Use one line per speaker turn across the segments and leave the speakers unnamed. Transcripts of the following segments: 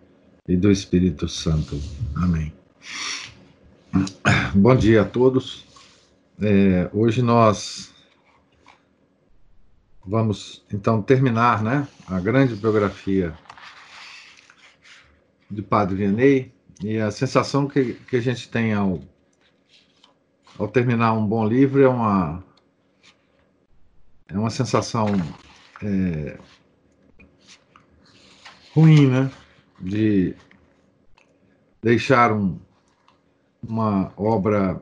e do Espírito Santo. Amém. Bom dia a todos. É, hoje nós vamos então terminar, né, a grande biografia de Padre Vianney e a sensação que, que a gente tem ao, ao terminar um bom livro é uma é uma sensação é, ruim, né? De deixar um, uma obra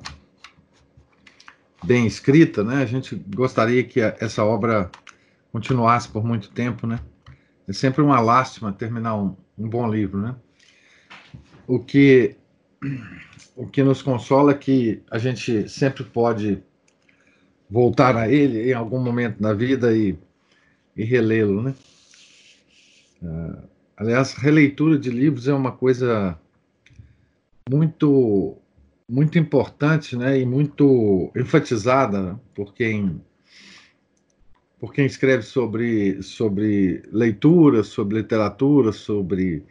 bem escrita, né? A gente gostaria que essa obra continuasse por muito tempo, né? É sempre uma lástima terminar um, um bom livro, né? O que o que nos consola é que a gente sempre pode voltar a ele em algum momento da vida e, e relê-lo, né? Uh, Aliás, releitura de livros é uma coisa muito muito importante, né, e muito enfatizada por quem por quem escreve sobre sobre leitura, sobre literatura, sobre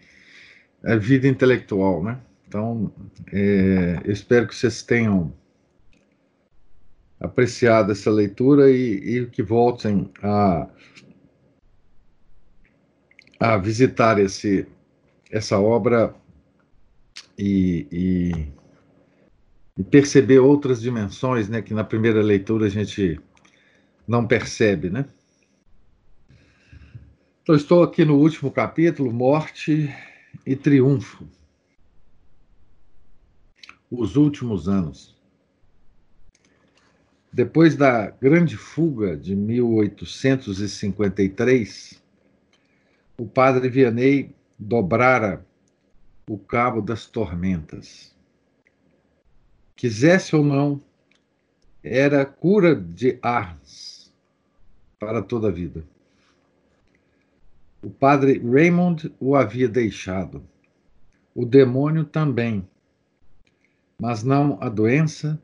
a é, vida intelectual, né? Então, é, espero que vocês tenham apreciado essa leitura e, e que voltem a a visitar esse, essa obra e, e, e, perceber outras dimensões, né, que na primeira leitura a gente não percebe, né? Então estou aqui no último capítulo, morte e triunfo. Os últimos anos. Depois da grande fuga de 1853, o padre Vianney dobrara o cabo das tormentas. Quisesse ou não, era cura de Ars para toda a vida. O padre Raymond o havia deixado, o demônio também, mas não a doença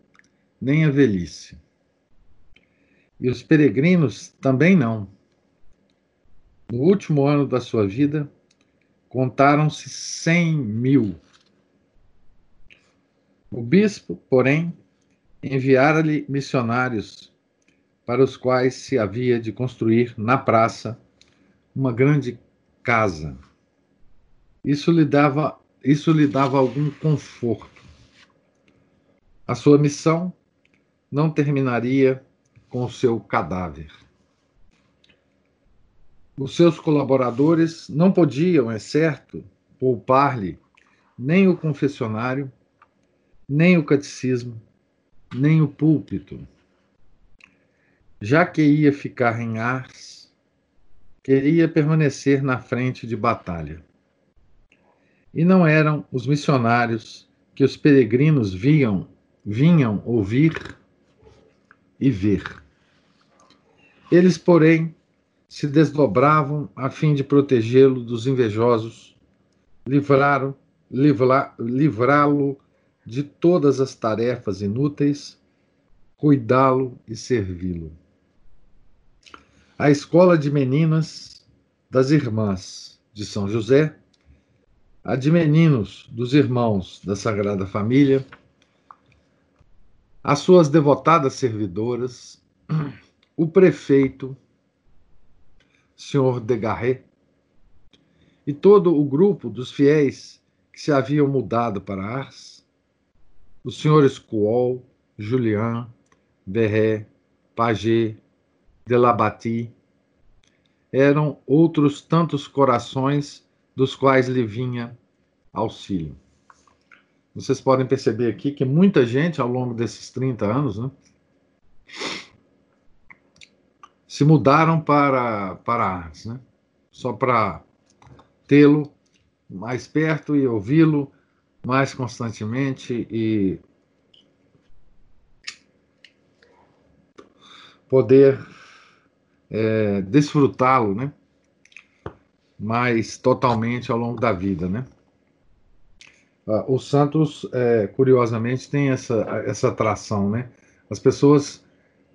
nem a velhice. E os peregrinos também não. No último ano da sua vida, contaram-se cem mil. O bispo, porém, enviara-lhe missionários para os quais se havia de construir na praça uma grande casa. Isso lhe dava, isso lhe dava algum conforto. A sua missão não terminaria com o seu cadáver. Os seus colaboradores não podiam, é certo, poupar-lhe nem o confessionário, nem o catecismo, nem o púlpito. Já que ia ficar em Ars, queria permanecer na frente de batalha. E não eram os missionários que os peregrinos viam, vinham ouvir e ver. Eles, porém, se desdobravam a fim de protegê-lo dos invejosos, livrá-lo de todas as tarefas inúteis, cuidá-lo e servi-lo. A escola de meninas das irmãs de São José, a de meninos dos irmãos da Sagrada Família, as suas devotadas servidoras, o prefeito Senhor Degarret, e todo o grupo dos fiéis que se haviam mudado para Ars, os senhores Cool, Julian, Verré, Paget, Delabati, eram outros tantos corações dos quais lhe vinha auxílio. Vocês podem perceber aqui que muita gente ao longo desses 30 anos, né, se mudaram para, para Artes, né? só para tê-lo mais perto e ouvi-lo mais constantemente e poder é, desfrutá-lo, né? Mais totalmente ao longo da vida, né? Ah, os santos, é, curiosamente, têm essa, essa atração, né? As pessoas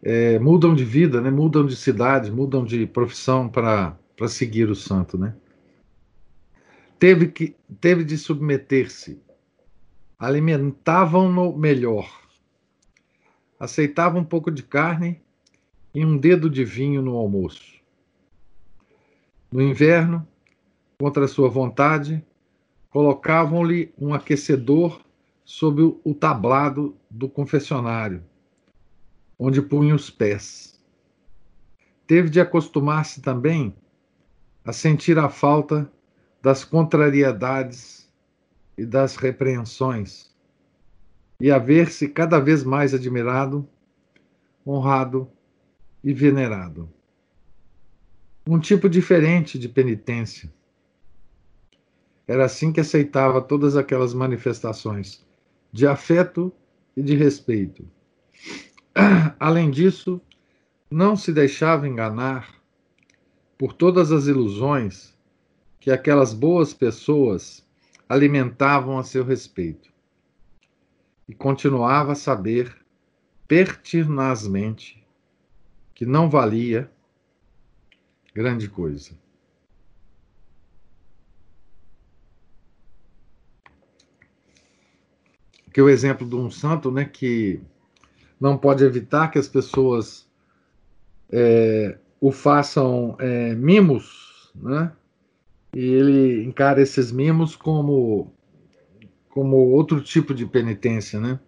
é, mudam de vida, né? Mudam de cidade, mudam de profissão para seguir o santo, né? Teve, que, teve de submeter-se alimentavam-no melhor. Aceitavam um pouco de carne e um dedo de vinho no almoço. No inverno, contra sua vontade, colocavam-lhe um aquecedor sob o tablado do confessionário, onde punha os pés. Teve de acostumar-se também a sentir a falta das contrariedades e das repreensões, e a ver-se cada vez mais admirado, honrado e venerado. Um tipo diferente de penitência. Era assim que aceitava todas aquelas manifestações de afeto e de respeito. Além disso, não se deixava enganar por todas as ilusões que aquelas boas pessoas alimentavam a seu respeito. E continuava a saber pertinazmente que não valia grande coisa. Que o exemplo de um santo, né, que não pode evitar que as pessoas é, o façam é, mimos, né, e ele encara esses mimos como como outro tipo de penitência, né?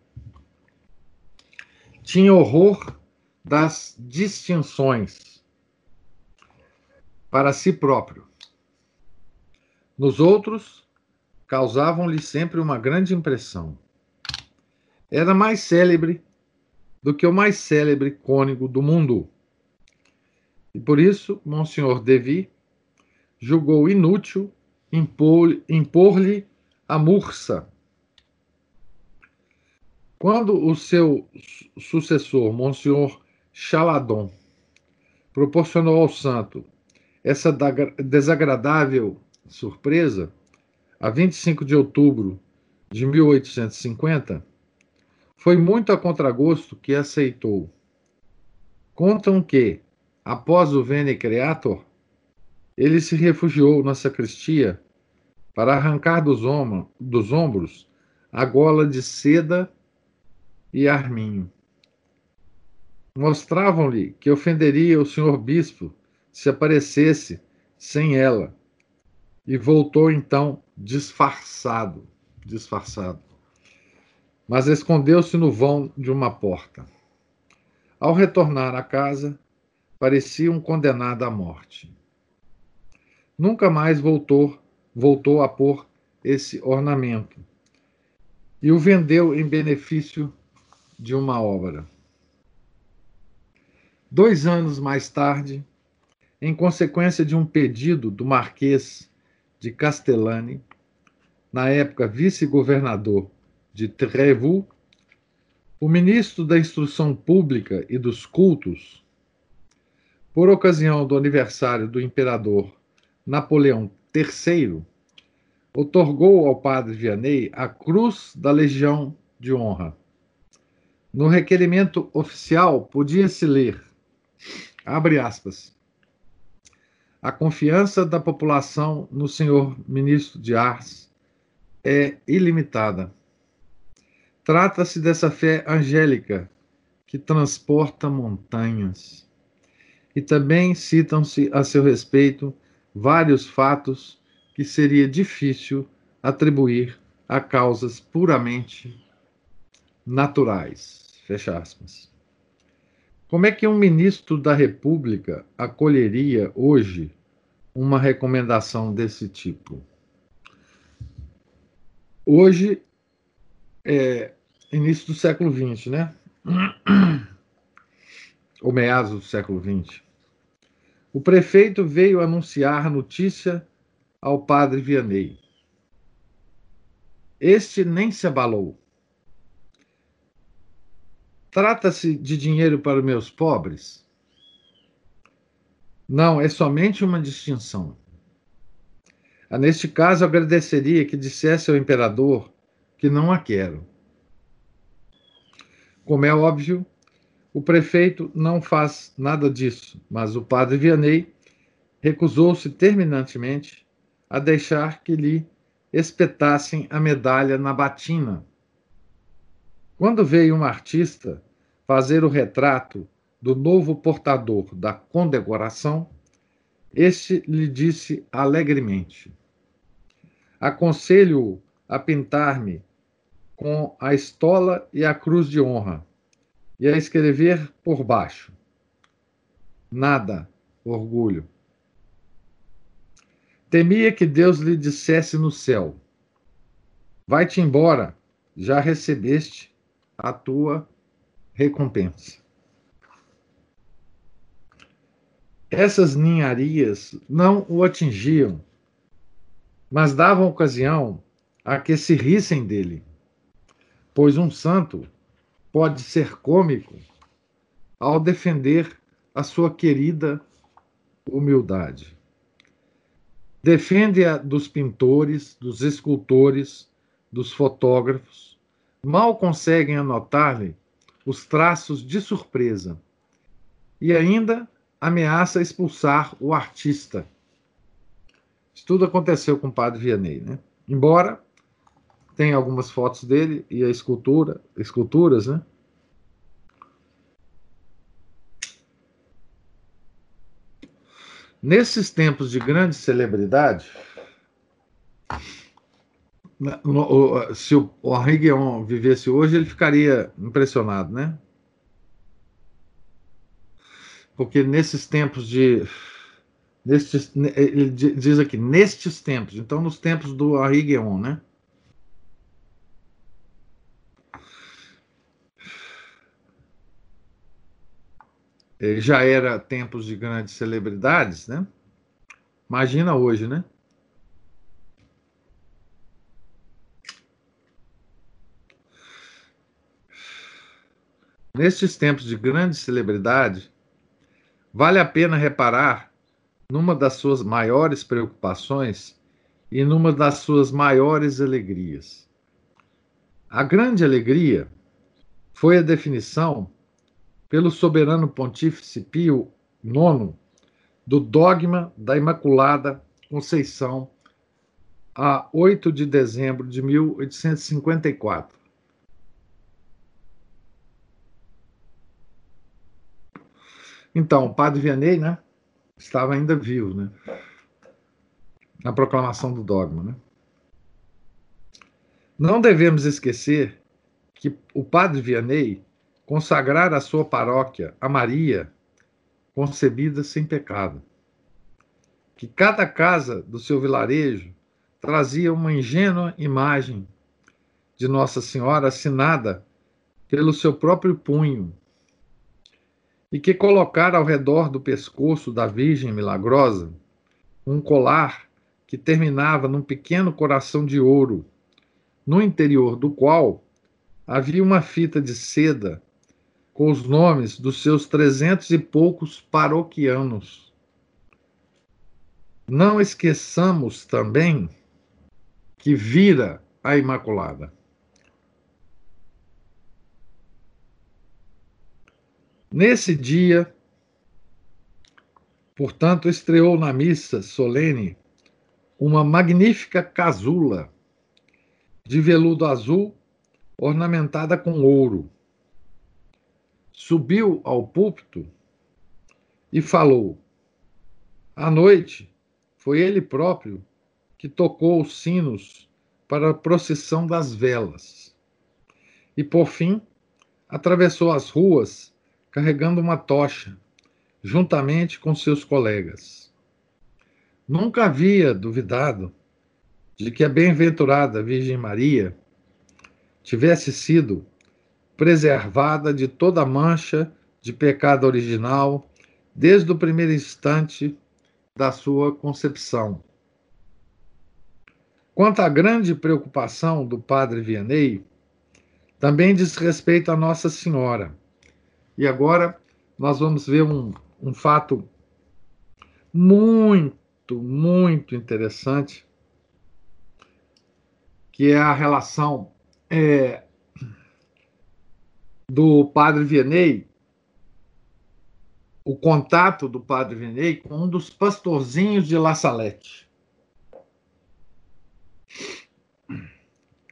Tinha horror das distinções para si próprio. Nos outros, causavam-lhe sempre uma grande impressão. Era mais célebre do que o mais célebre cônego do mundo. E por isso, Monsenhor Devi julgou inútil impor-lhe a mursa. Quando o seu sucessor, Monsenhor Chaladon, proporcionou ao santo essa desagradável surpresa, a 25 de outubro de 1850, foi muito a contragosto que aceitou. Contam que, após o Vene Creator, ele se refugiou na sacristia para arrancar dos, om dos ombros a gola de seda e arminho. Mostravam-lhe que ofenderia o senhor bispo se aparecesse sem ela, e voltou então disfarçado, disfarçado. Mas escondeu-se no vão de uma porta. Ao retornar à casa, parecia um condenado à morte nunca mais voltou, voltou a pôr esse ornamento e o vendeu em benefício de uma obra. Dois anos mais tarde, em consequência de um pedido do Marquês de Castellani, na época vice-governador de Trevoux, o ministro da Instrução Pública e dos Cultos, por ocasião do aniversário do imperador Napoleão III otorgou ao padre Vianney a Cruz da Legião de Honra. No requerimento oficial podia-se ler, abre aspas, a confiança da população no senhor ministro de Ars é ilimitada. Trata-se dessa fé angélica que transporta montanhas. E também citam-se a seu respeito vários fatos que seria difícil atribuir a causas puramente naturais. Fecha aspas. Como é que um ministro da República acolheria hoje uma recomendação desse tipo? Hoje, é início do século XX, né? Ou meados do século XX. O prefeito veio anunciar a notícia ao padre Vianney. Este nem se abalou. Trata-se de dinheiro para meus pobres? Não, é somente uma distinção. Neste caso, agradeceria que dissesse ao imperador que não a quero. Como é óbvio, o prefeito não faz nada disso, mas o padre Vianney recusou-se terminantemente a deixar que lhe espetassem a medalha na batina. Quando veio um artista fazer o retrato do novo portador da condecoração, este lhe disse alegremente: Aconselho-o a pintar-me com a estola e a cruz de honra, e a escrever por baixo: Nada, orgulho. Temia que Deus lhe dissesse no céu: Vai-te embora, já recebeste a tua recompensa. Essas ninharias não o atingiam, mas davam ocasião a que se rissem dele, pois um santo pode ser cômico ao defender a sua querida humildade. Defende-a dos pintores, dos escultores, dos fotógrafos. Mal conseguem anotar-lhe os traços de surpresa. E ainda ameaça expulsar o artista. Isso tudo aconteceu com o padre Vianney, né? Embora tenha algumas fotos dele e a escultura, esculturas, né? Nesses tempos de grande celebridade, se o Henri Guion vivesse hoje, ele ficaria impressionado, né? Porque nesses tempos de. Nestes, ele diz aqui, nestes tempos, então nos tempos do Henri Guion, né? Já era tempos de grandes celebridades, né? Imagina hoje, né? Nestes tempos de grande celebridade, vale a pena reparar numa das suas maiores preocupações e numa das suas maiores alegrias. A grande alegria foi a definição pelo soberano pontífice Pio IX do dogma da Imaculada Conceição a 8 de dezembro de 1854. Então, o padre Vianney, né, estava ainda vivo, né, na proclamação do dogma, né. Não devemos esquecer que o padre Vianney consagrar a sua paróquia a Maria, concebida sem pecado. Que cada casa do seu vilarejo trazia uma ingênua imagem de Nossa Senhora assinada pelo seu próprio punho, e que colocara ao redor do pescoço da Virgem Milagrosa um colar que terminava num pequeno coração de ouro, no interior do qual havia uma fita de seda com os nomes dos seus trezentos e poucos paroquianos. Não esqueçamos também que vira a Imaculada. Nesse dia, portanto, estreou na missa solene uma magnífica casula de veludo azul ornamentada com ouro subiu ao púlpito e falou. À noite, foi ele próprio que tocou os sinos para a procissão das velas. E, por fim, atravessou as ruas carregando uma tocha, juntamente com seus colegas. Nunca havia duvidado de que a bem-aventurada Virgem Maria tivesse sido preservada de toda mancha de pecado original desde o primeiro instante da sua concepção. Quanto à grande preocupação do padre Vianney, também diz respeito a Nossa Senhora. E agora nós vamos ver um, um fato muito, muito interessante, que é a relação é, do padre Vianney, o contato do padre Vianney com um dos pastorzinhos de La Salette.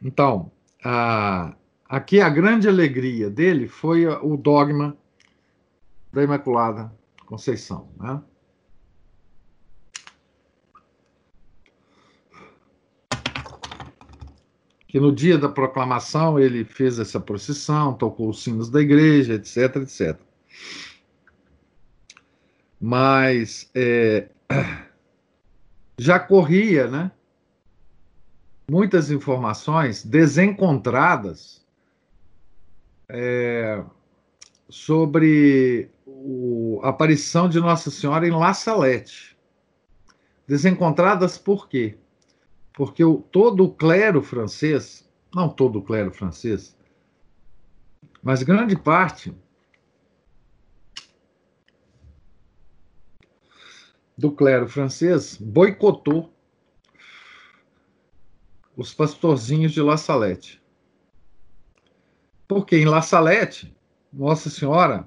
Então, a, aqui a grande alegria dele foi o dogma da Imaculada Conceição. Né? Que no dia da proclamação ele fez essa procissão, tocou os sinos da igreja, etc, etc. Mas é, já corria, né? muitas informações desencontradas é, sobre a aparição de Nossa Senhora em La Salette. Desencontradas por quê? Porque o, todo o clero francês, não todo o clero francês, mas grande parte do clero francês boicotou os pastorzinhos de La Salette. Porque em La Salette, Nossa Senhora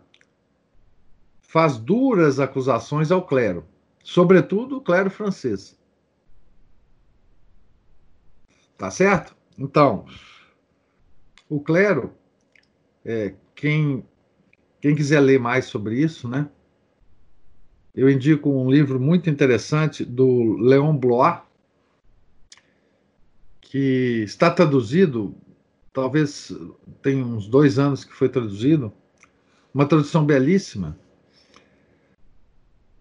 faz duras acusações ao clero, sobretudo o clero francês. Tá certo? Então, o clero, é, quem, quem quiser ler mais sobre isso, né? Eu indico um livro muito interessante do Léon Blois, que está traduzido, talvez tem uns dois anos que foi traduzido, uma tradução belíssima.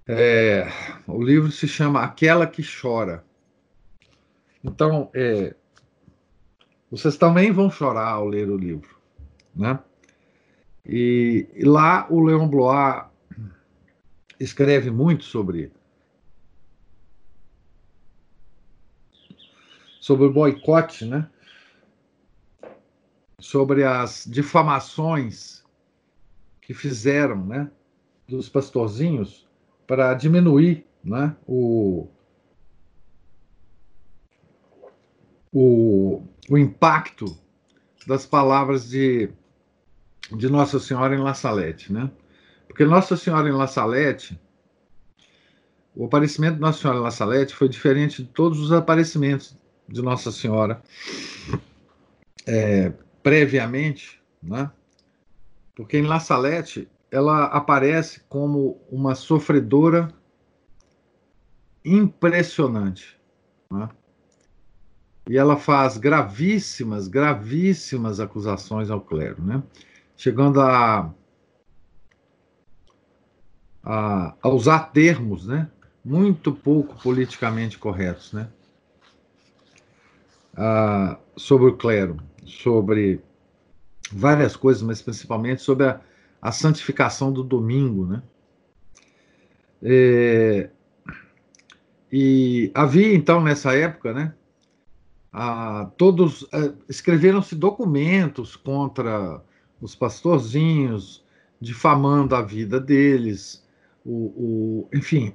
É, o livro se chama Aquela que Chora. Então, é, vocês também vão chorar ao ler o livro, né? E, e lá o Leon Blois escreve muito sobre sobre o boicote, né? Sobre as difamações que fizeram, né? Dos pastorzinhos para diminuir, né? O, o, o impacto das palavras de, de Nossa Senhora em La Salette, né? Porque Nossa Senhora em La Salette, o aparecimento de Nossa Senhora em La Salette foi diferente de todos os aparecimentos de Nossa Senhora é, previamente, né? porque em La Salette ela aparece como uma sofredora impressionante. Né? E ela faz gravíssimas, gravíssimas acusações ao clero, né? chegando a, a, a usar termos né? muito pouco politicamente corretos. Né? ah, sobre o clero, sobre várias coisas, mas principalmente sobre a, a santificação do domingo, né? É, e havia então nessa época, né? Ah, todos ah, escreveram-se documentos contra os pastorzinhos, difamando a vida deles, o, o enfim.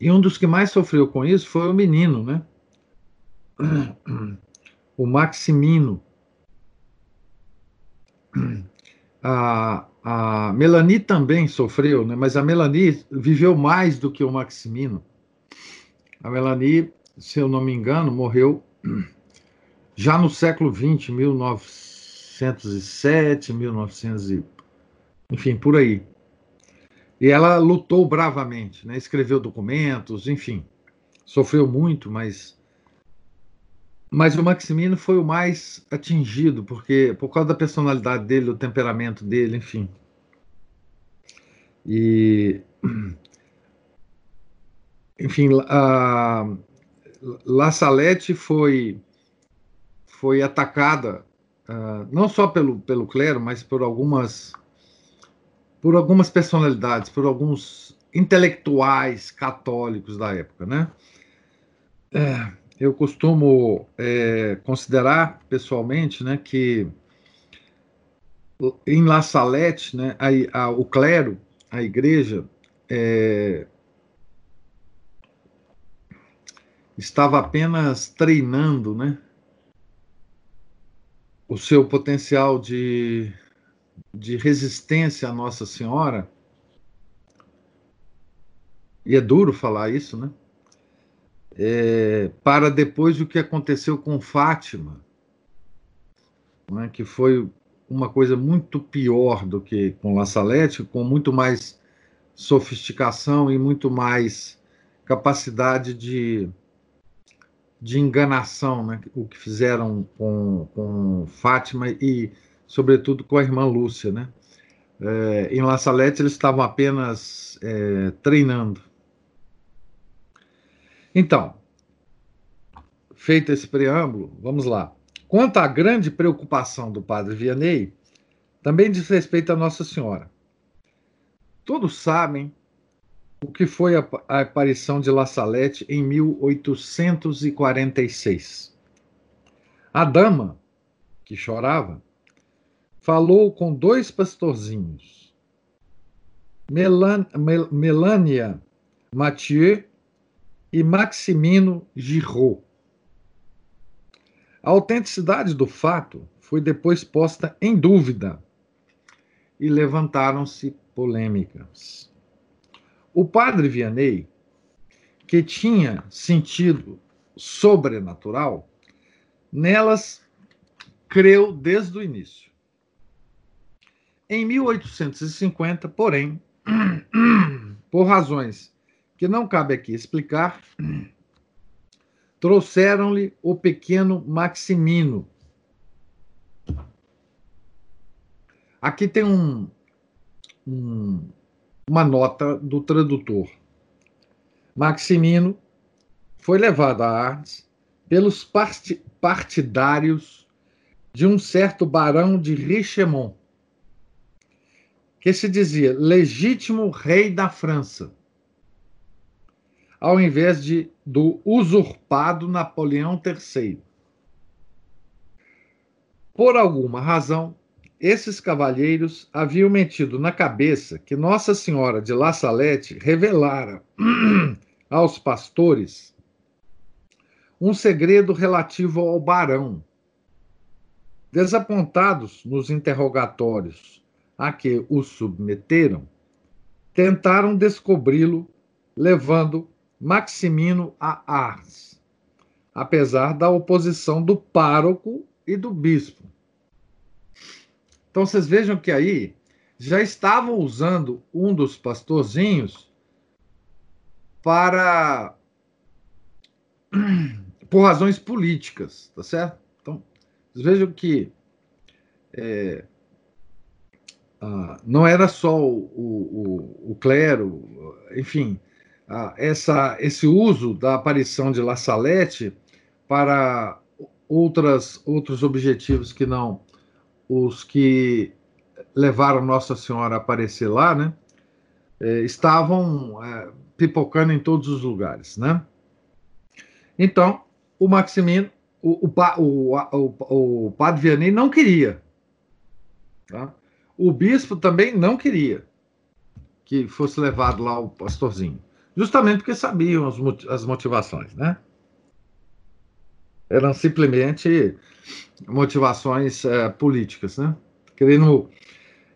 E um dos que mais sofreu com isso foi o menino, né? o Maximino, a, a Melanie também sofreu, né? mas a Melanie viveu mais do que o Maximino. A Melanie, se eu não me engano, morreu já no século XX, 1907, 1900 e... enfim, por aí. E ela lutou bravamente, né? escreveu documentos, enfim, sofreu muito, mas mas o Maximino foi o mais atingido, porque por causa da personalidade dele, do temperamento dele, enfim. E enfim, a La Salette foi foi atacada uh, não só pelo, pelo clero, mas por algumas por algumas personalidades, por alguns intelectuais católicos da época, né? É, eu costumo é, considerar pessoalmente né, que em La Salette, né, a, a, o clero, a igreja, é, estava apenas treinando né, o seu potencial de, de resistência à Nossa Senhora. E é duro falar isso, né? É, para depois o que aconteceu com Fátima, né, que foi uma coisa muito pior do que com La Salette, com muito mais sofisticação e muito mais capacidade de, de enganação, né? o que fizeram com, com Fátima e, sobretudo, com a irmã Lúcia. Né? É, em La Salette, eles estavam apenas é, treinando. Então, feito esse preâmbulo, vamos lá. Quanto à grande preocupação do padre Vianney, também diz respeito a Nossa Senhora. Todos sabem o que foi a, a aparição de La Salette em 1846. A dama, que chorava, falou com dois pastorzinhos, Melan, Mel, Melania Mathieu e Maximino Giraud a autenticidade do fato foi depois posta em dúvida e levantaram-se polêmicas. O padre Vianney, que tinha sentido sobrenatural, nelas creu desde o início. Em 1850, porém, por razões que não cabe aqui explicar, trouxeram-lhe o pequeno Maximino. Aqui tem um, um, uma nota do tradutor. Maximino foi levado a Ardes pelos partidários de um certo barão de Richemont, que se dizia legítimo rei da França ao invés de do usurpado Napoleão III. Por alguma razão, esses cavalheiros haviam metido na cabeça que Nossa Senhora de La Salette revelara aos pastores um segredo relativo ao barão. Desapontados nos interrogatórios a que os submeteram, tentaram descobri-lo, levando Maximino a Ars, apesar da oposição do pároco e do bispo. Então vocês vejam que aí já estavam usando um dos pastorzinhos para por razões políticas, tá certo? Então vocês vejam que é, ah, não era só o, o, o clero, enfim, essa, esse uso da aparição de La Salette para outras, outros objetivos que não os que levaram Nossa Senhora a aparecer lá, né? É, estavam é, pipocando em todos os lugares, né? Então, o Maximino, o, o, o, o, padre Vianney não queria. Tá? O bispo também não queria que fosse levado lá o pastorzinho justamente porque sabiam as motivações, né? Eram simplesmente motivações é, políticas, né? Querendo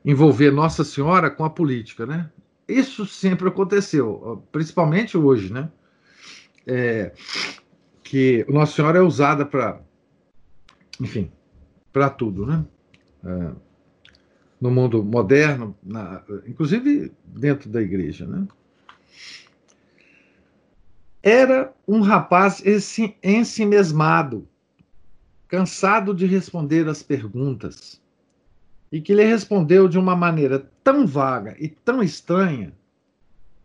envolver Nossa Senhora com a política, né? Isso sempre aconteceu, principalmente hoje, né? É, que Nossa Senhora é usada para, enfim, para tudo, né? É, no mundo moderno, na, inclusive dentro da igreja, né? Era um rapaz ensimesmado, cansado de responder às perguntas, e que lhe respondeu de uma maneira tão vaga e tão estranha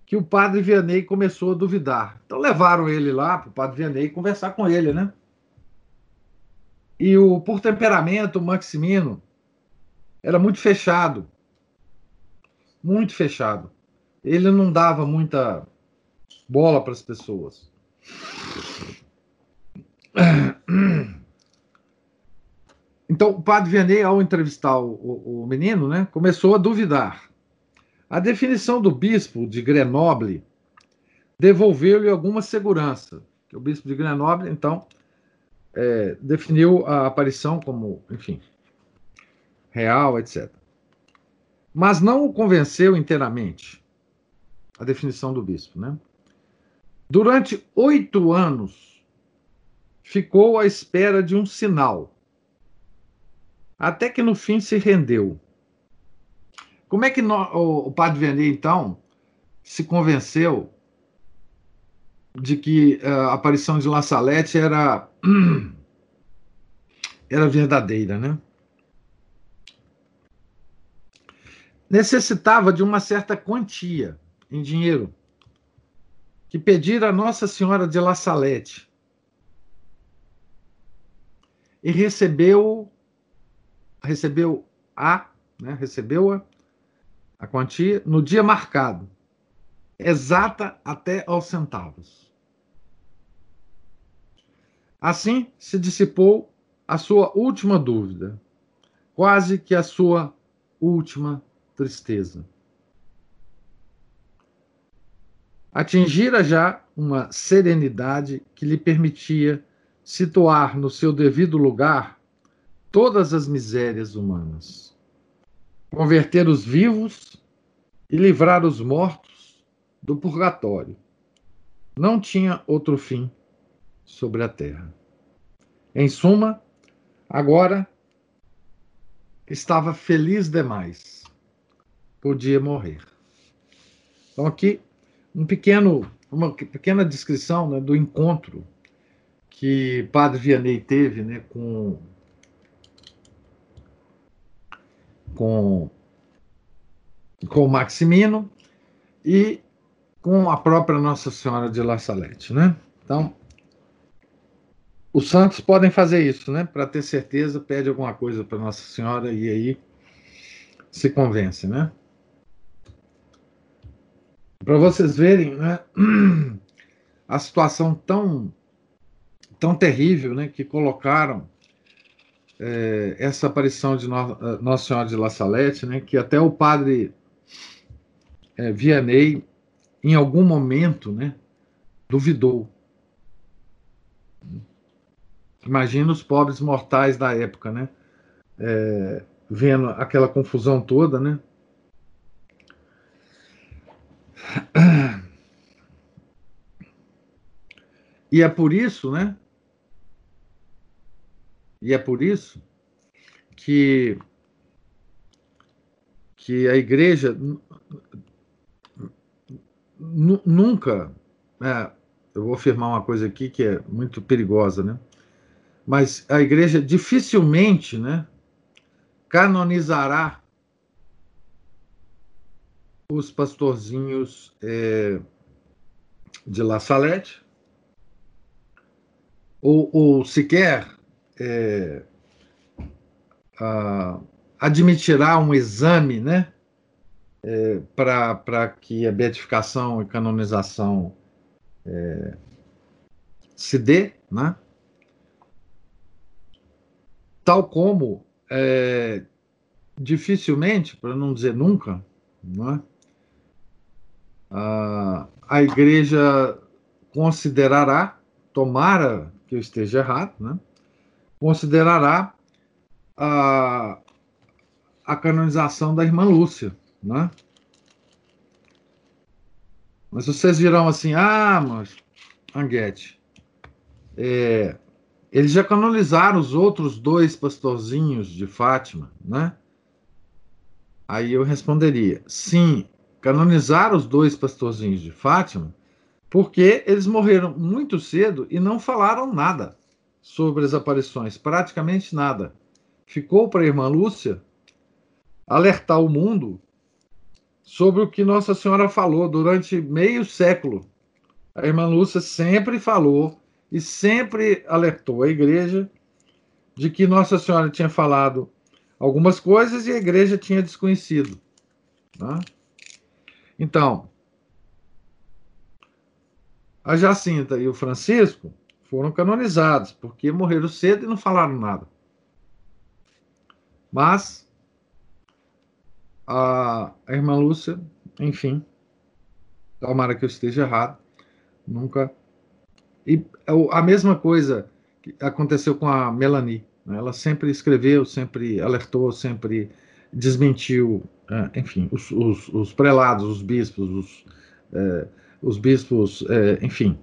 que o padre Vianney começou a duvidar. Então levaram ele lá para o padre Vianney conversar com ele, né? E o, por temperamento, o Maximino era muito fechado. Muito fechado. Ele não dava muita bola para as pessoas. Então, o padre Vianney, ao entrevistar o, o, menino, né, começou a duvidar. A definição do bispo de Grenoble devolveu-lhe alguma segurança. O bispo de Grenoble, então, é, definiu a aparição como, enfim, real, etc. Mas não o convenceu inteiramente, a definição do bispo. Né? Durante oito anos, ficou à espera de um sinal até que no fim se rendeu. Como é que o, o padre Verney, então, se convenceu de que uh, a aparição de La Salette era, era verdadeira, né? Necessitava de uma certa quantia em dinheiro que pedira a Nossa Senhora de La Salette e recebeu recebeu a, né, recebeu-a, a quantia, no dia marcado, exata até aos centavos. Assim se dissipou a sua última dúvida, quase que a sua última tristeza. Atingira já uma serenidade que lhe permitia situar no seu devido lugar todas as misérias humanas, converter os vivos e livrar os mortos do purgatório. Não tinha outro fim sobre a terra. Em suma, agora estava feliz demais. Podia morrer. Então aqui um pequeno, uma pequena descrição né, do encontro que Padre Vianney teve né, com com, com Maximino e com a própria Nossa Senhora de La Salette, né? Então, os santos podem fazer isso, né? Para ter certeza, pede alguma coisa para Nossa Senhora e aí se convence, né? Para vocês verem, né? A situação tão tão terrível, né? Que colocaram é, essa aparição de no, eh, Nossa Senhora de La Salette, né, que até o padre é, Vianney, em algum momento, né, duvidou. Imagina os pobres mortais da época, né, é, vendo aquela confusão toda, né. E é por isso, né, e é por isso que, que a igreja nunca. É, eu vou afirmar uma coisa aqui que é muito perigosa, né? Mas a igreja dificilmente né, canonizará os pastorzinhos é, de La Salette, ou, ou sequer é, a, admitirá um exame né, é, para que a beatificação e canonização é, se dê, né? tal como é, dificilmente, para não dizer nunca, né, a, igreja considerará, tomara que eu esteja errado, né, considerará a, a canonização da irmã Lúcia, né? Mas vocês dirão assim, ah, mas Anguete, é, eles já canonizaram os outros dois pastorzinhos de Fátima, né? Aí eu responderia, sim, canonizaram os dois pastorzinhos de Fátima, porque eles morreram muito cedo e não falaram nada sobre as aparições, praticamente nada. Ficou para a irmã Lúcia alertar o mundo sobre o que Nossa Senhora falou durante meio século. A irmã Lúcia sempre falou e sempre alertou a igreja de que Nossa Senhora tinha falado algumas coisas e a igreja tinha desconhecido. Tá? Então, a Jacinta e o Francisco foram canonizados, porque morreram cedo e não falaram nada. Mas a, irmã Lúcia, enfim, tomara que eu esteja errado, nunca. E a mesma coisa que aconteceu com a Melanie. Né? Ela sempre escreveu, sempre alertou, sempre desmentiu, é, enfim, os, os, os, prelados, os bispos, os, é, os bispos, é, enfim,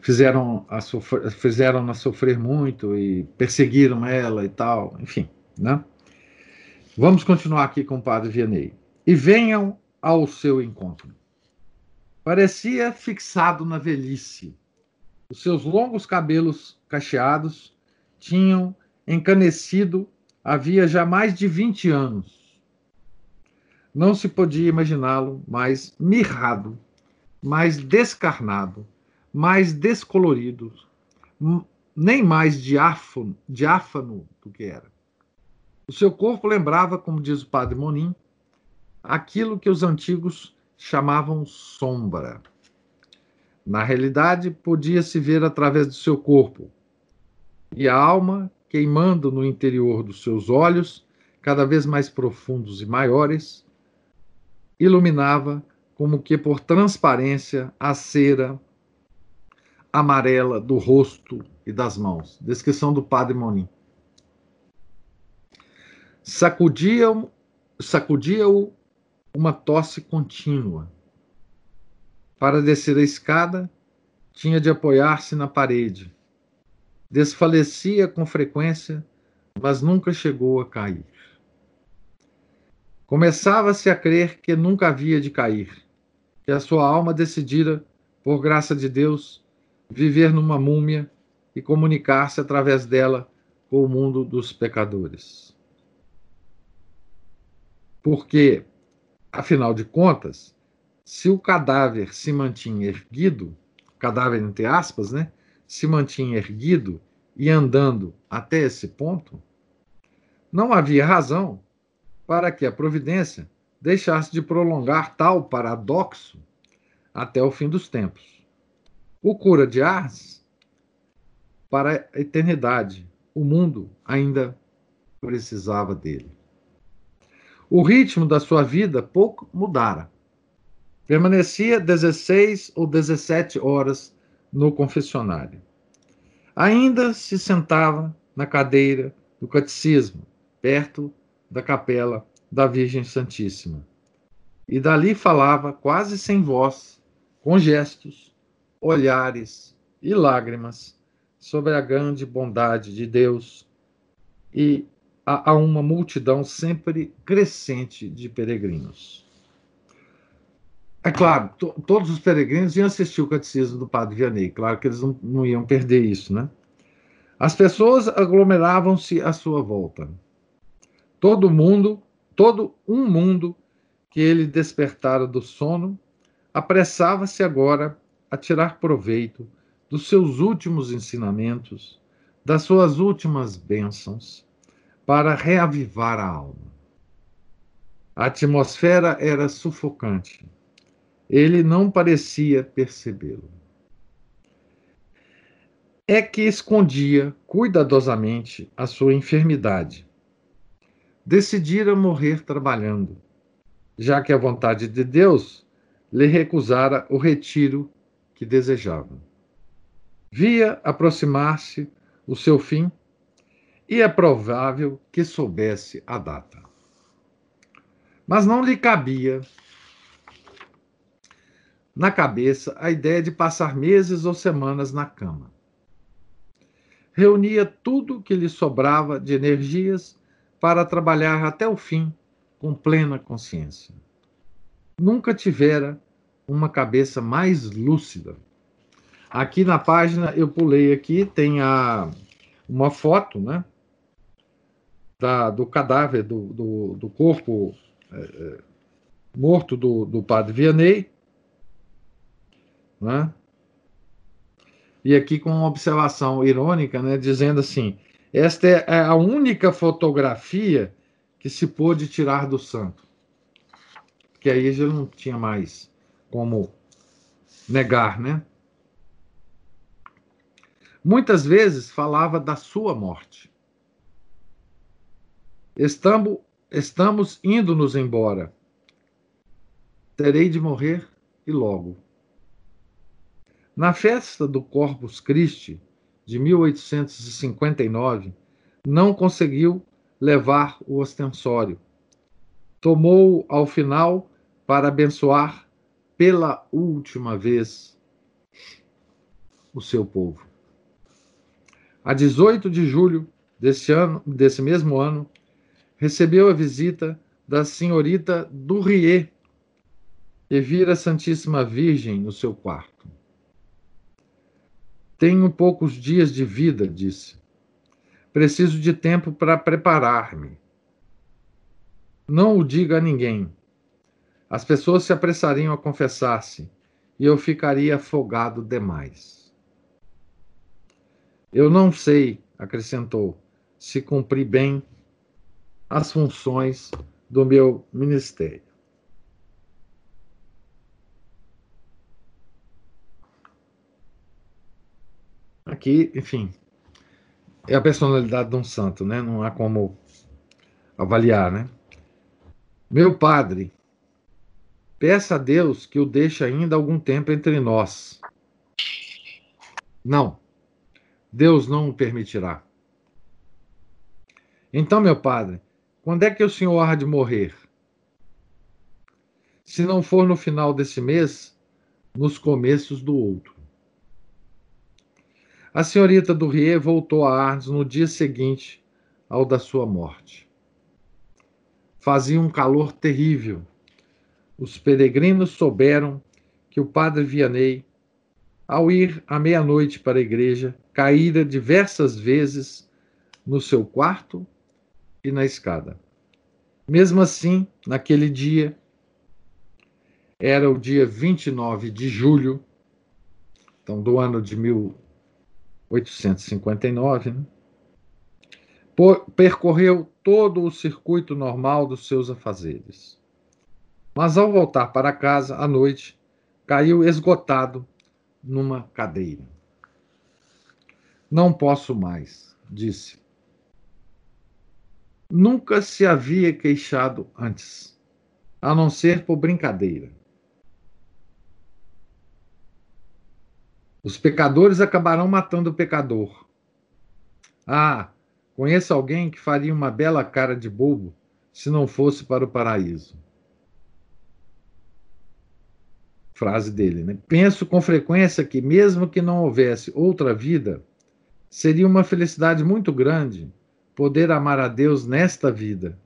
fizeram a sofrer, fizeram a sofrer muito e perseguiram ela e tal, enfim, né? Vamos continuar aqui com o padre Vianney. E venham ao seu encontro. Parecia fixado na velhice. Os seus longos cabelos cacheados tinham encanecido havia já mais de 20 anos. Não se podia imaginá-lo mais mirrado, mais descarnado, mais descolorido, nem mais diáfano, diáfano do que era. O seu corpo lembrava, como diz o padre Monim, aquilo que os antigos chamavam sombra. Na realidade, podia-se ver através do seu corpo, e a alma, queimando no interior dos seus olhos, cada vez mais profundos e maiores, iluminava, como que por transparência, a cera amarela do rosto e das mãos. Descrição do padre Monim. Sacudia-o sacudia uma tosse contínua. Para descer a escada, tinha de apoiar-se na parede. Desfalecia com frequência, mas nunca chegou a cair. Começava-se a crer que nunca havia de cair, que a sua alma decidira, por graça de Deus, viver numa múmia e comunicar-se através dela com o mundo dos pecadores. Porque, afinal de contas, se o cadáver se mantinha erguido, cadáver entre aspas, né, se mantinha erguido e andando até esse ponto, não havia razão para que a providência deixasse de prolongar tal paradoxo até o fim dos tempos. O cura de Ars para a eternidade. O mundo ainda precisava dele. O ritmo da sua vida pouco mudara. Permanecia 16 ou 17 horas no confessionário. Ainda se sentava na cadeira do catecismo, perto da capela da Virgem Santíssima. E dali falava quase sem voz, com gestos, olhares e lágrimas sobre a grande bondade de Deus e a, a uma multidão sempre crescente de peregrinos. É claro, to, todos os peregrinos iam assistir o catecismo do Padre Vianney, claro que eles não, não iam perder isso, né? As pessoas aglomeravam-se à sua volta. Todo mundo, todo um mundo que ele despertara do sono, apressava-se agora a tirar proveito dos seus últimos ensinamentos, das suas últimas bênçãos, para reavivar a alma. A atmosfera era sufocante. Ele não parecia percebê-lo. É que escondia cuidadosamente a sua enfermidade. Decidira morrer trabalhando, já que a vontade de Deus lhe recusara o retiro que desejava. Via aproximar-se o seu fim e é provável que soubesse a data. Mas não lhe cabia na cabeça a ideia de passar meses ou semanas na cama. Reunia tudo que lhe sobrava de energias para trabalhar até o fim com plena consciência. Nunca tivera uma cabeça mais lúcida. Aqui na página eu pulei aqui, tem a, uma foto, né? Da, do cadáver, do, do, do corpo é, é, morto do, do padre Vianney, né? E aqui com uma observação irônica, né? Dizendo assim: esta é a única fotografia que se pôde tirar do santo. Que aí já não tinha mais como negar, né? Muitas vezes falava da sua morte. Estamos, estamos indo-nos embora. Terei de morrer e logo. Na festa do Corpus Christi de 1859, não conseguiu levar o ostensório. Tomou ao final para abençoar pela última vez o seu povo. A 18 de julho desse ano, desse mesmo ano, recebeu a visita da senhorita Durrier e vira a Santíssima Virgem no seu quarto. Tenho poucos dias de vida, disse. Preciso de tempo para preparar-me. Não o diga a ninguém. As pessoas se apressariam a confessar-se e eu ficaria afogado demais. Eu não sei, acrescentou, se cumpri bem as funções do meu ministério. Aqui, enfim, é a personalidade de um santo, né? Não há como avaliar, né? Meu padre, peça a Deus que o deixe ainda algum tempo entre nós. Não, Deus não o permitirá. Então, meu padre, quando é que o senhor há de morrer? Se não for no final desse mês, nos começos do outro. A senhorita do voltou a Arnes no dia seguinte ao da sua morte. Fazia um calor terrível. Os peregrinos souberam que o padre Vianney, ao ir à meia-noite para a igreja, caíra diversas vezes no seu quarto e na escada. Mesmo assim, naquele dia, era o dia 29 de julho, então do ano de 1859, né? percorreu todo o circuito normal dos seus afazeres. Mas ao voltar para casa à noite, caiu esgotado numa cadeira. Não posso mais, disse. Nunca se havia queixado antes, a não ser por brincadeira. Os pecadores acabarão matando o pecador. Ah, conheço alguém que faria uma bela cara de bobo se não fosse para o paraíso. Frase dele, né? Penso com frequência que, mesmo que não houvesse outra vida, seria uma felicidade muito grande poder amar a Deus nesta vida,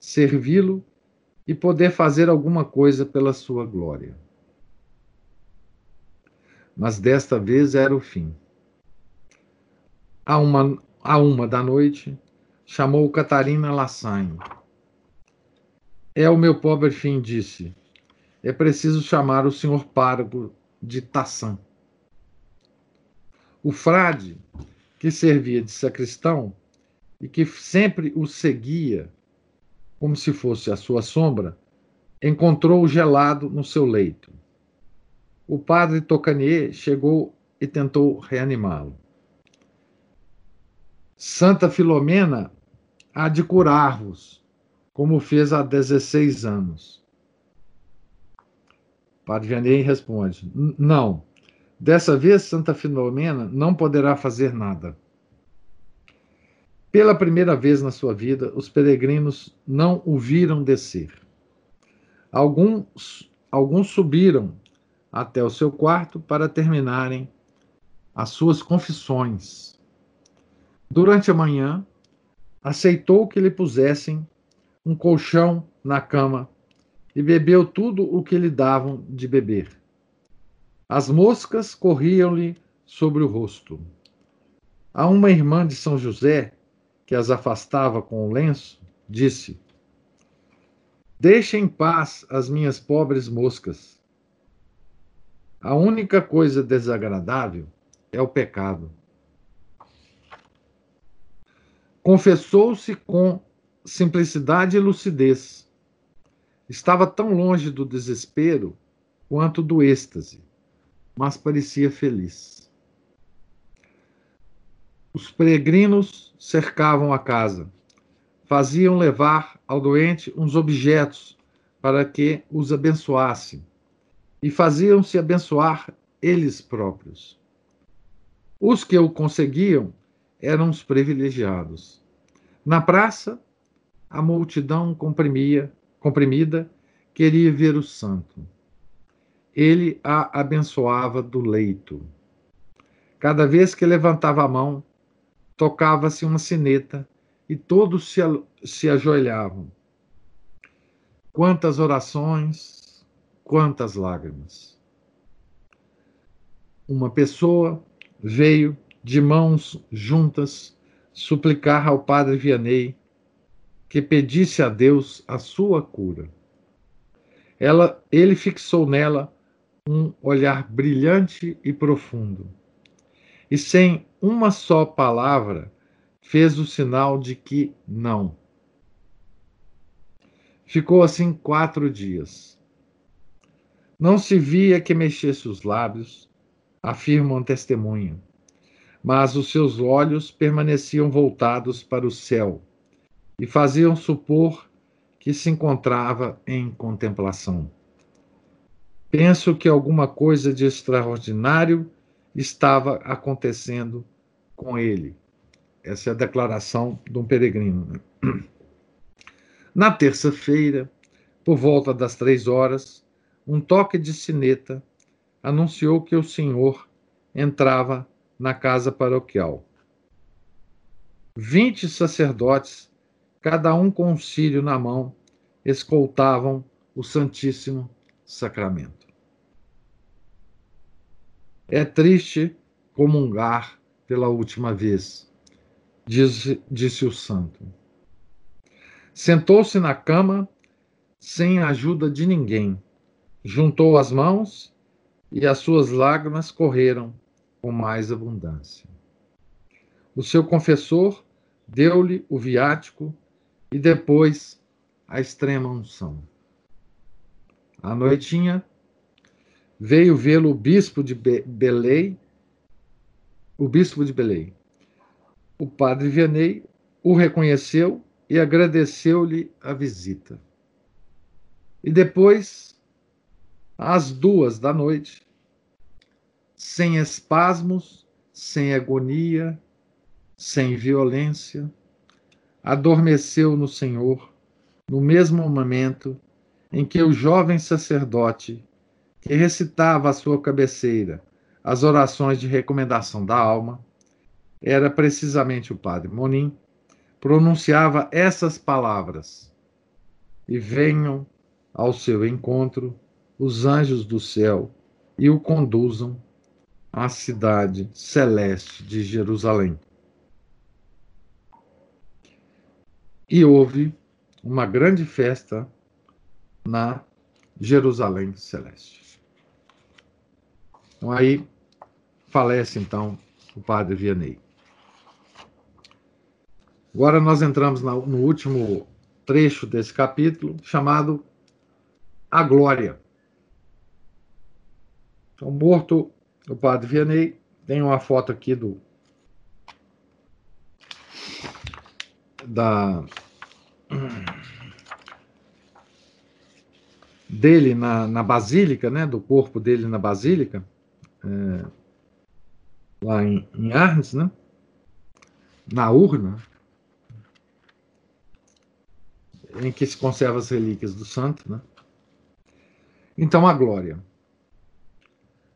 servi-lo e poder fazer alguma coisa pela sua glória mas desta vez era o fim. A uma, a uma da noite, chamou Catarina Lassagne. É o meu pobre fim, disse. É preciso chamar o senhor pároco de Tassan. O frade, que servia de sacristão e que sempre o seguia como se fosse a sua sombra, encontrou-o gelado no seu leito. O padre Tocanier chegou e tentou reanimá-lo. Santa Filomena há de curar-vos, como fez há 16 anos. Padre Vianney responde: Não, dessa vez Santa Filomena não poderá fazer nada. Pela primeira vez na sua vida, os peregrinos não o viram descer. Alguns, alguns subiram até o seu quarto para terminarem as suas confissões. Durante a manhã, aceitou que lhe pusessem um colchão na cama e bebeu tudo o que lhe davam de beber. As moscas corriam-lhe sobre o rosto. A uma irmã de São José, que as afastava com o lenço, disse: Deixe em paz as minhas pobres moscas. A única coisa desagradável é o pecado. Confessou-se com simplicidade e lucidez. Estava tão longe do desespero quanto do êxtase, mas parecia feliz. Os peregrinos cercavam a casa, faziam levar ao doente uns objetos para que os abençoasse, e faziam-se abençoar eles próprios. Os que o conseguiam eram os privilegiados. Na praça, a multidão comprimia, comprimida queria ver o santo. Ele a abençoava do leito. Cada vez que levantava a mão, tocava-se uma sineta e todos se, se ajoelhavam. Quantas orações, quantas lágrimas. Uma pessoa veio de mãos juntas suplicar ao padre Vianney que pedisse a Deus a sua cura. Ela, ele fixou nela um olhar brilhante e profundo. E sem uma só palavra, fez o sinal de que não. Ficou assim quatro dias. Não se via que mexesse os lábios, afirma uma testemunha, mas os seus olhos permaneciam voltados para o céu e faziam supor que se encontrava em contemplação. Penso que alguma coisa de extraordinário estava acontecendo com ele. Essa é a declaração de um peregrino. Na terça-feira, por volta das três horas, um toque de sineta anunciou que o senhor entrava na casa paroquial. Vinte sacerdotes, cada um com um círio na mão, escoltavam o Santíssimo Sacramento. É triste comungar pela última vez, disse, disse o santo. Sentou-se na cama sem a ajuda de ninguém, juntou as mãos e as suas lágrimas correram com mais abundância. O seu confessor deu-lhe o viático e depois a extrema unção. À noitinha, veio vê-lo o bispo de Belém, o bispo de Belém. O padre Vianney o reconheceu e agradeceu-lhe a visita. E depois, às duas da noite, sem espasmos, sem agonia, sem violência, adormeceu no Senhor no mesmo momento em que o jovem sacerdote que recitava à sua cabeceira as orações de recomendação da alma, era precisamente o padre Monim, pronunciava essas palavras: E venham ao seu encontro os anjos do céu e o conduzam à cidade celeste de Jerusalém. E houve uma grande festa na Jerusalém celeste. Então aí falece então o padre Vianney. Agora nós entramos no último trecho desse capítulo, chamado A Glória. Então, morto o padre Vianney, tem uma foto aqui do da dele na, na basílica, né, do corpo dele na basílica, é, lá em, em Arnes, né? na urna, em que se conserva as relíquias do santo. Né? Então, a glória.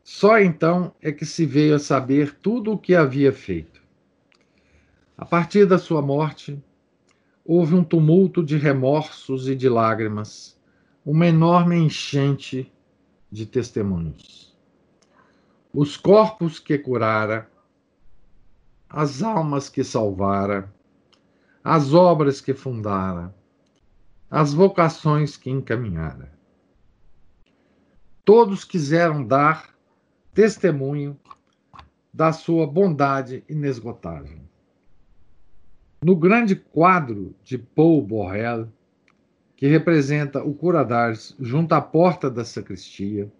Só então é que se veio a saber tudo o que havia feito. A partir da sua morte, houve um tumulto de remorsos e de lágrimas, uma enorme enchente de testemunhos os corpos que curara, as almas que salvara, as obras que fundara, as vocações que encaminhara. Todos quiseram dar testemunho da sua bondade inesgotável. No grande quadro de Paul Borrell, que representa o Curadares junto à porta da sacristia,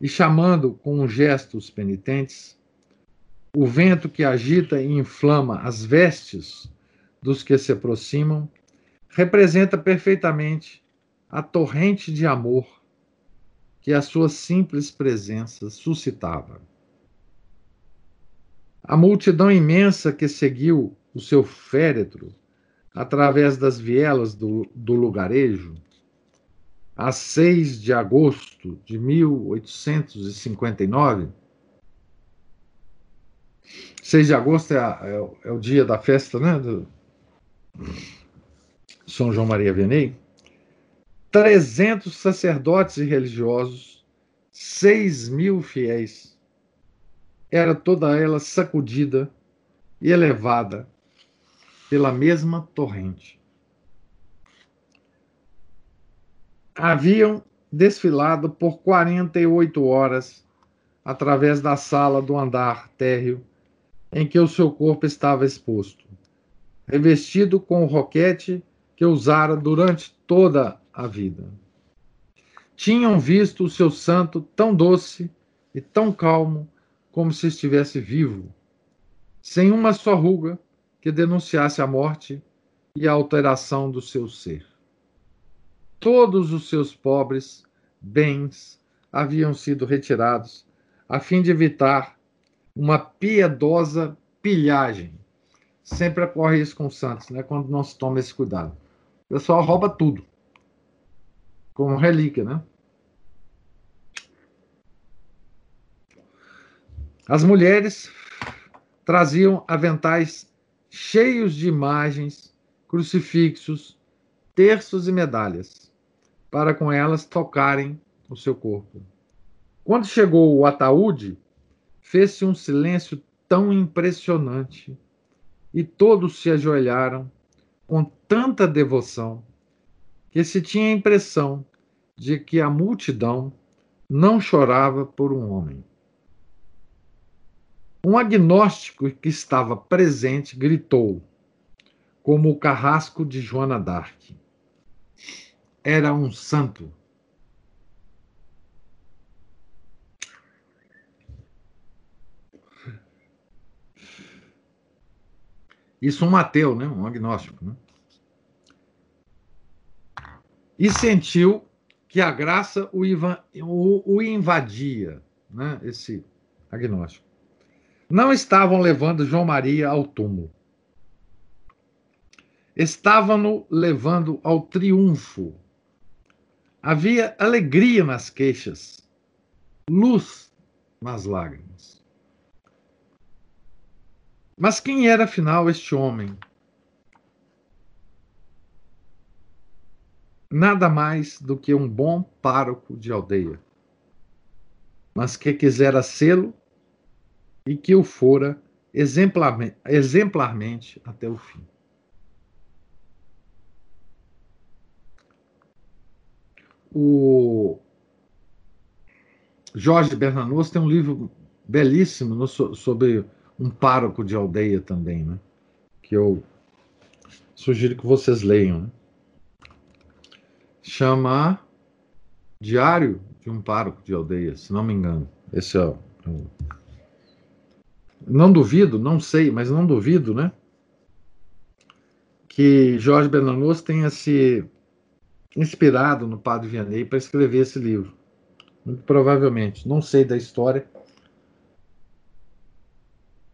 e chamando com um gesto os penitentes, o vento que agita e inflama as vestes dos que se aproximam, representa perfeitamente a torrente de amor que a sua simples presença suscitava. A multidão imensa que seguiu o seu féretro através das vielas do, do lugarejo, a 6 de agosto de 1859, 6 de agosto é, a, é, é o dia da festa, né? Do São João Maria Vianney. 300 sacerdotes e religiosos, 6 mil fiéis. Era toda ela sacudida e elevada pela mesma torrente. Haviam desfilado por 48 horas através da sala do andar térreo em que o seu corpo estava exposto, revestido com o roquete que usara durante toda a vida. Tinham visto o seu santo tão doce e tão calmo como se estivesse vivo, sem uma só ruga que denunciasse a morte e a alteração do seu ser. Todos os seus pobres bens haviam sido retirados a fim de evitar uma piedosa pilhagem. Sempre ocorre isso com os santos, né? quando não se toma esse cuidado. O pessoal rouba tudo, como relíquia, né? As mulheres traziam aventais cheios de imagens, crucifixos, terços e medalhas, para com elas tocarem o seu corpo. Quando chegou o ataúde, fez-se um silêncio tão impressionante e todos se ajoelharam com tanta devoção que se tinha a impressão de que a multidão não chorava por um homem. Um agnóstico que estava presente gritou, como o carrasco de Joana d'Arc. Era um santo. Isso um ateu, né? um agnóstico. Né? E sentiu que a graça o, o, o invadia, né? esse agnóstico não estavam levando João Maria ao túmulo. Estavam-no levando ao triunfo. Havia alegria nas queixas, luz nas lágrimas. Mas quem era afinal este homem? Nada mais do que um bom pároco de aldeia, mas que quisera sê-lo e que o fora exemplarmente, exemplarmente até o fim. O Jorge Bernanos tem um livro belíssimo no, sobre um pároco de aldeia também, né? que eu sugiro que vocês leiam. Né? Chama Diário de um Pároco de Aldeia, se não me engano. Esse é o, não duvido, não sei, mas não duvido, né? Que Jorge Bernanos tenha se inspirado no Padre Vianney para escrever esse livro. Muito provavelmente. Não sei da história.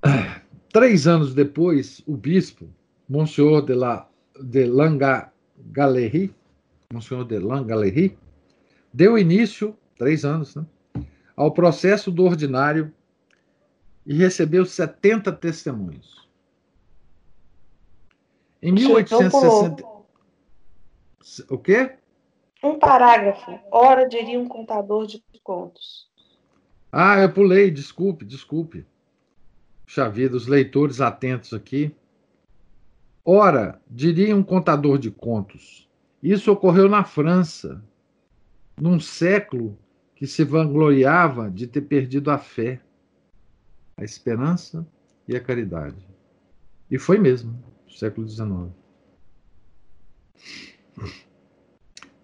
Três anos depois, o bispo, Monsenhor de, la, de Langaleri, Monsenhor de Langaleri, deu início, três anos, né, ao processo do ordinário e recebeu 70 testemunhos. Em 1860. O quê?
Um parágrafo. Ora, diria um contador de contos.
Ah, eu pulei, desculpe, desculpe. Puxa vida, os leitores atentos aqui. Ora, diria um contador de contos. Isso ocorreu na França, num século que se vangloriava de ter perdido a fé a esperança e a caridade. E foi mesmo, século XIX.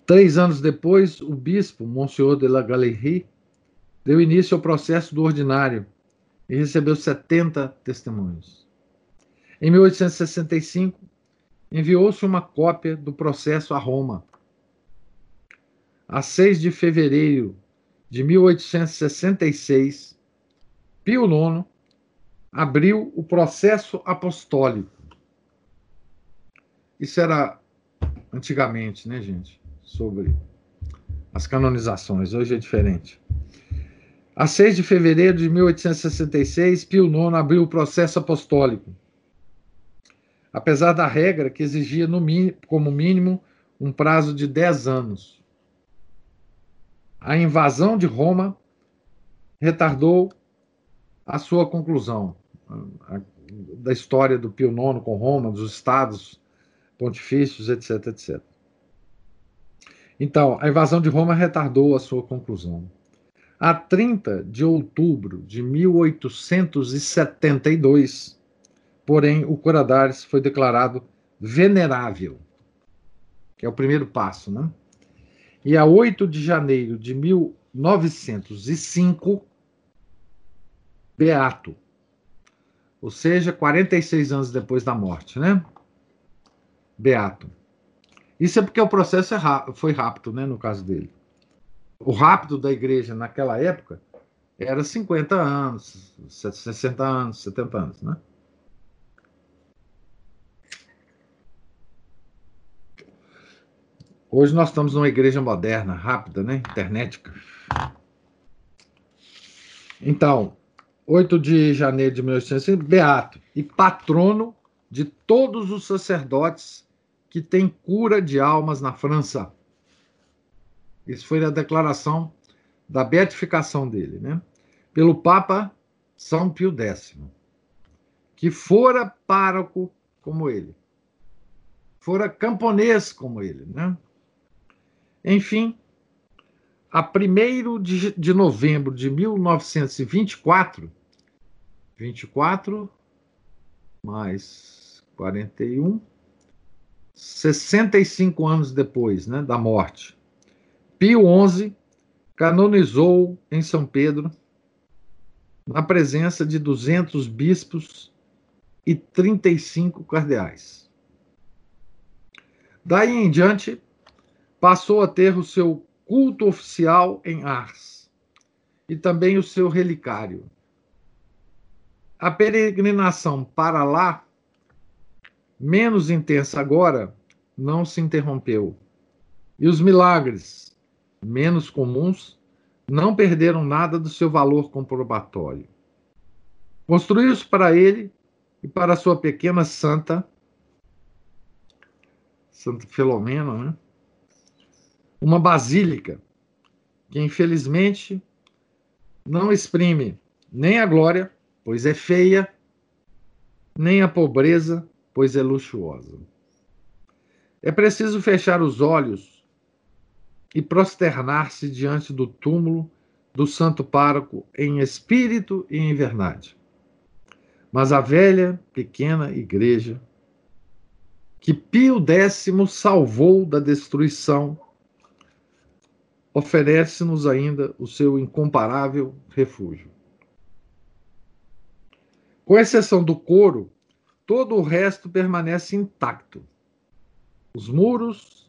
Três anos depois, o bispo, Monsieur de la Galerie, deu início ao processo do ordinário e recebeu 70 testemunhos. Em 1865, enviou-se uma cópia do processo a Roma. A 6 de fevereiro de 1866, Pio IX abriu o processo apostólico. Isso era antigamente, né, gente? Sobre as canonizações. Hoje é diferente. A 6 de fevereiro de 1866, Pio IX abriu o processo apostólico. Apesar da regra que exigia, no como mínimo, um prazo de 10 anos. A invasão de Roma retardou a sua conclusão da história do Pio IX com Roma, dos estados pontifícios, etc, etc. Então, a invasão de Roma retardou a sua conclusão. A 30 de outubro de 1872, porém, o Coradares foi declarado venerável, que é o primeiro passo, né? E a 8 de janeiro de 1905, beato. Ou seja, 46 anos depois da morte, né? Beato. Isso é porque o processo é foi rápido, né, no caso dele. O rápido da igreja naquela época era 50 anos, 60 anos, 70 anos, né? Hoje nós estamos numa igreja moderna, rápida, né? Internética. Então, 8 de janeiro de 1800, beato e patrono de todos os sacerdotes que têm cura de almas na França. Isso foi a declaração da beatificação dele, né? Pelo Papa São Pio X, que fora pároco como ele, fora camponês como ele, né? Enfim, a 1 de, novembro de 1924, 24 mais 41, 65 anos depois né, da morte, Pio XI canonizou em São Pedro, na presença de 200 bispos e 35 cardeais. Daí em diante, passou a ter o seu culto oficial em Ars e também o seu relicário. A peregrinação para lá, menos intensa agora, não se interrompeu. E os milagres, menos comuns, não perderam nada do seu valor comprobatório. Construiu-se para ele e para sua pequena santa, Santa Filomena, né? Uma basílica que infelizmente não exprime nem a glória, pois é feia, nem a pobreza, pois é luxuosa. É preciso fechar os olhos e prosternar-se diante do túmulo do santo pároco em espírito e em verdade. Mas a velha, pequena igreja, que Pio X salvou da destruição oferece-nos ainda o seu incomparável refúgio. Com exceção do coro, todo o resto permanece intacto. Os muros,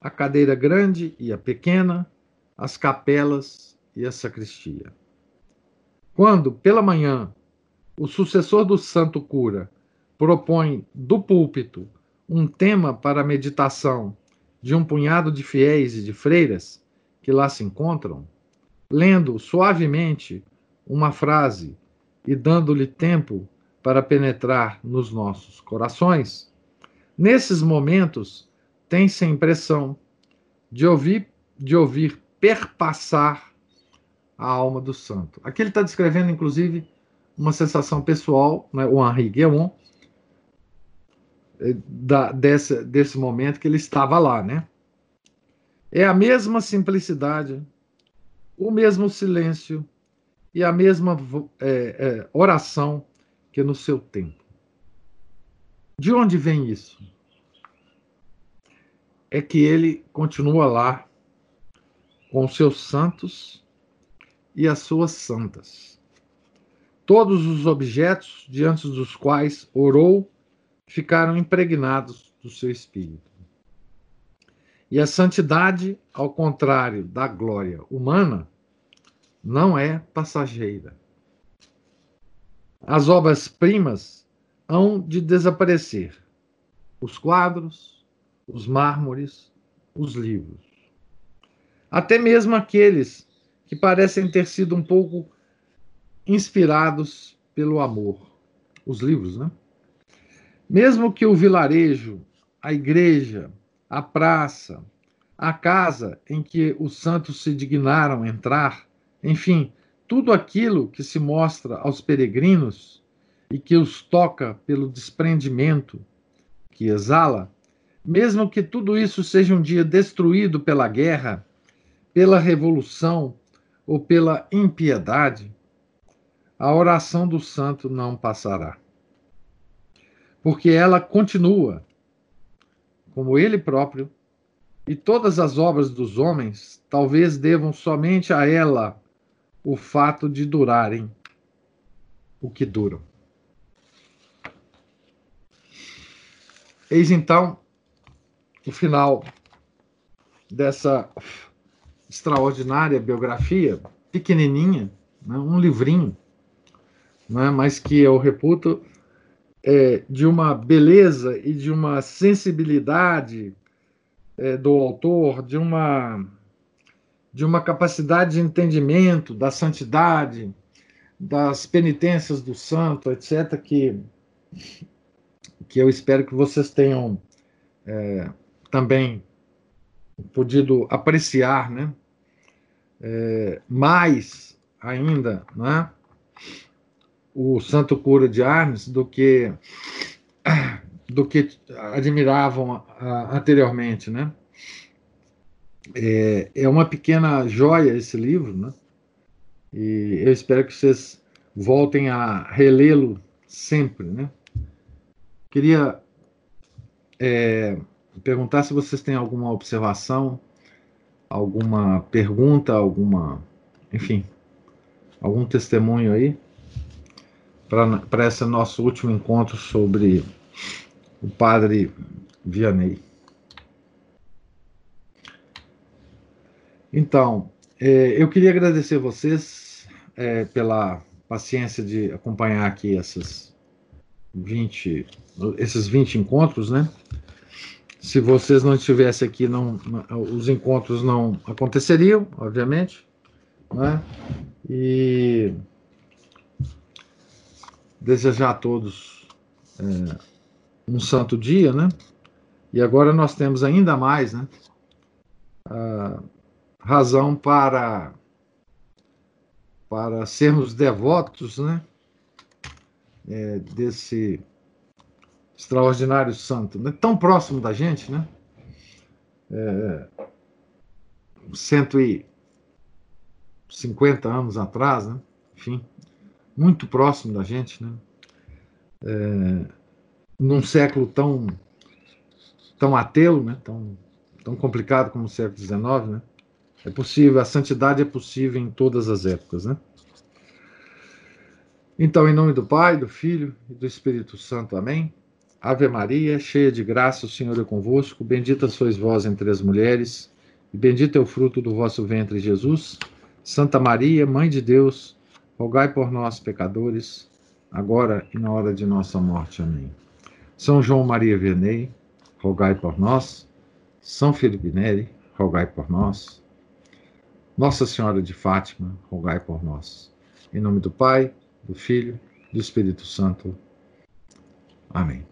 a cadeira grande e a pequena, as capelas e a sacristia. Quando, pela manhã, o sucessor do santo cura propõe do púlpito um tema para a meditação de um punhado de fiéis e de freiras, que lá se encontram, lendo suavemente uma frase e dando-lhe tempo para penetrar nos nossos corações, nesses momentos tem-se a impressão de ouvir, de ouvir perpassar a alma do santo. Aqui ele está descrevendo, inclusive, uma sensação pessoal, né, o Henri Guéon, eh, da, desse, desse momento que ele estava lá, né? É a mesma simplicidade, o mesmo silêncio e a mesma é, é, oração que no seu tempo. De onde vem isso? É que ele continua lá com os seus santos e as suas santas. todos os objetos diante dos quais orou ficaram impregnados do seu espírito. E a santidade, ao contrário da glória humana, não é passageira. As obras-primas hão de desaparecer. Os quadros, os mármores, os livros. Até mesmo aqueles que parecem ter sido um pouco inspirados pelo amor. Os livros, né? Mesmo que o vilarejo, a igreja, a praça, a casa em que os santos se dignaram entrar, enfim, tudo aquilo que se mostra aos peregrinos e que os toca pelo desprendimento que exala, mesmo que tudo isso seja um dia destruído pela guerra, pela revolução ou pela impiedade, a oração do santo não passará. Porque ela continua, como ele próprio, e todas as obras dos homens talvez devam somente a ela o fato de durarem o que duram. Eis então o final dessa extraordinária biografia, pequenininha, né, um livrinho, né, mas que eu reputo é, de uma beleza e de uma sensibilidade é, do autor, de uma de uma capacidade de entendimento da santidade, das penitências do santo, etc., que, que eu espero que vocês tenham é, também podido apreciar, né? É, mais ainda, né? O Santo Cura de Arnes do que do que admiravam anteriormente, né? É, é uma pequena joia esse livro, né? E eu espero que vocês voltem a relê-lo sempre, né? Queria é, perguntar se vocês têm alguma observação, alguma pergunta, alguma, enfim, algum testemunho aí para esse nosso último encontro sobre o padre Vianney. Então, é, eu queria agradecer vocês é, pela paciência de acompanhar aqui essas 20, esses 20 encontros, né? Se vocês não estivessem aqui, não, os encontros não aconteceriam, obviamente, né? E desejar a todos é, um santo dia, né? E agora nós temos ainda mais, né? razão para para sermos devotos, né? É, desse extraordinário santo, né? tão próximo da gente, né? É, 150 anos atrás, né? Enfim, muito próximo da gente, né? É, num século tão tão ateu, né? Tão tão complicado como o século XIX, né? É possível, a santidade é possível em todas as épocas, né? Então, em nome do Pai, do Filho e do Espírito Santo, amém. Ave Maria, cheia de graça, o Senhor é convosco. Bendita sois vós entre as mulheres, e bendito é o fruto do vosso ventre, Jesus. Santa Maria, Mãe de Deus, rogai por nós, pecadores, agora e na hora de nossa morte. Amém. São João Maria Vianney, rogai por nós. São Felipe Neri, rogai por nós. Nossa Senhora de Fátima, rogai por nós. Em nome do Pai, do Filho do Espírito Santo. Amém.